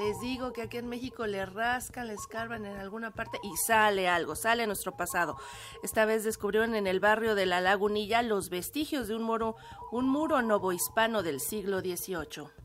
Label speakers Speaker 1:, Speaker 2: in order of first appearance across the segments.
Speaker 1: Les digo que aquí en México le rascan, le escarban en alguna parte y sale algo, sale nuestro pasado. Esta vez descubrieron en el barrio de La Lagunilla los vestigios de un muro, un muro novohispano del siglo XVIII.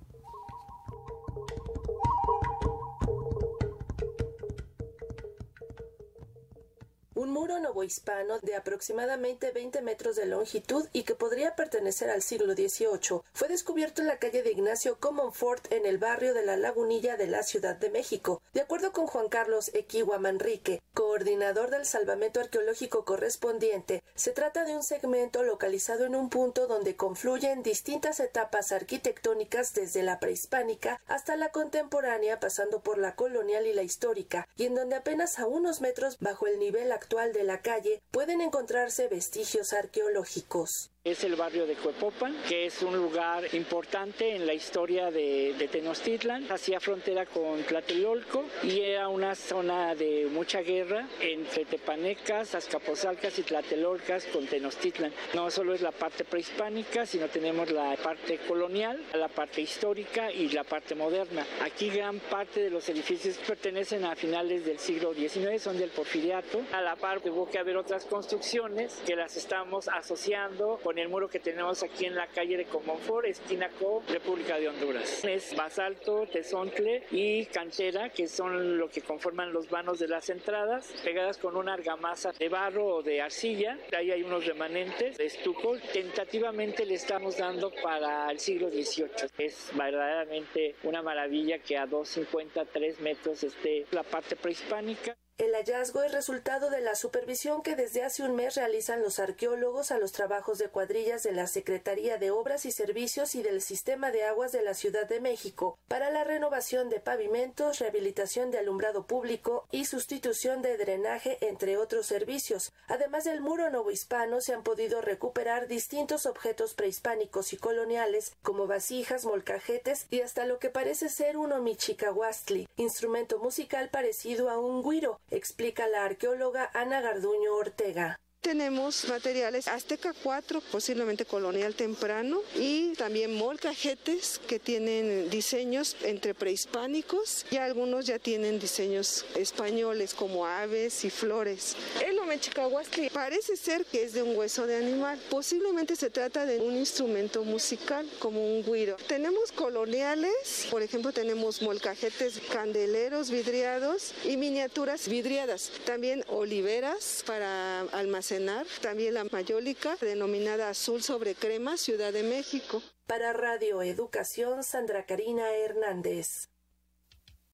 Speaker 1: Muro novohispano de aproximadamente 20 metros de longitud y que podría pertenecer al siglo XVIII, fue descubierto en la calle de Ignacio Comonfort en el barrio de la Lagunilla de la Ciudad de México. De acuerdo con Juan Carlos Equiwa Manrique, coordinador del salvamento arqueológico correspondiente, se trata de un segmento localizado en un punto donde confluyen distintas etapas arquitectónicas desde la prehispánica hasta la contemporánea pasando por la colonial y la histórica, y en donde apenas a unos metros bajo el nivel actual actual de la calle pueden encontrarse vestigios arqueológicos.
Speaker 2: Es el barrio de Cuepopan, que es un lugar importante en la historia de, Tenochtitlan. Hacía frontera con Tlatelolco y era una zona de mucha guerra entre tepanecas, azcapotzalcas y tlatelolcas con Tenochtitlan. No solo es la parte prehispánica, sino tenemos la parte colonial, la parte histórica y la parte moderna. Aquí gran parte de los edificios pertenecen a finales del siglo XIX, son del porfiriato. A la par tuvo que haber otras construcciones que las estamos asociando con el muro que tenemos aquí en la calle de Comonfort, esquina Co, República de Honduras. Es basalto, tesontle y cantera, que son lo que conforman los vanos de las entradas, pegadas con una argamasa de barro o de arcilla. Ahí hay unos remanentes de estuco. Tentativamente le estamos dando para el siglo XVIII. Es verdaderamente una maravilla que a 253 metros esté la parte prehispánica.
Speaker 1: El hallazgo es resultado de la supervisión que desde hace un mes realizan los arqueólogos a los trabajos de cuadrillas de la Secretaría de Obras y Servicios y del Sistema de Aguas de la Ciudad de México para la renovación de pavimentos, rehabilitación de alumbrado público y sustitución de drenaje, entre otros servicios. Además del muro novohispano, se han podido recuperar distintos objetos prehispánicos y coloniales, como vasijas, molcajetes y hasta lo que parece ser un omichicahuastli, instrumento musical parecido a un guiro, explica la arqueóloga Ana Garduño Ortega
Speaker 3: tenemos materiales Azteca 4, posiblemente colonial temprano, y también molcajetes que tienen diseños entre prehispánicos y algunos ya tienen diseños españoles como aves y flores. El Omechicahuasli parece ser que es de un hueso de animal. Posiblemente se trata de un instrumento musical como un guiro. Tenemos coloniales, por ejemplo, tenemos molcajetes candeleros vidriados y miniaturas vidriadas. También oliveras para almacenar también la mayólica denominada azul sobre crema Ciudad de México.
Speaker 1: Para Radio Educación, Sandra Karina Hernández.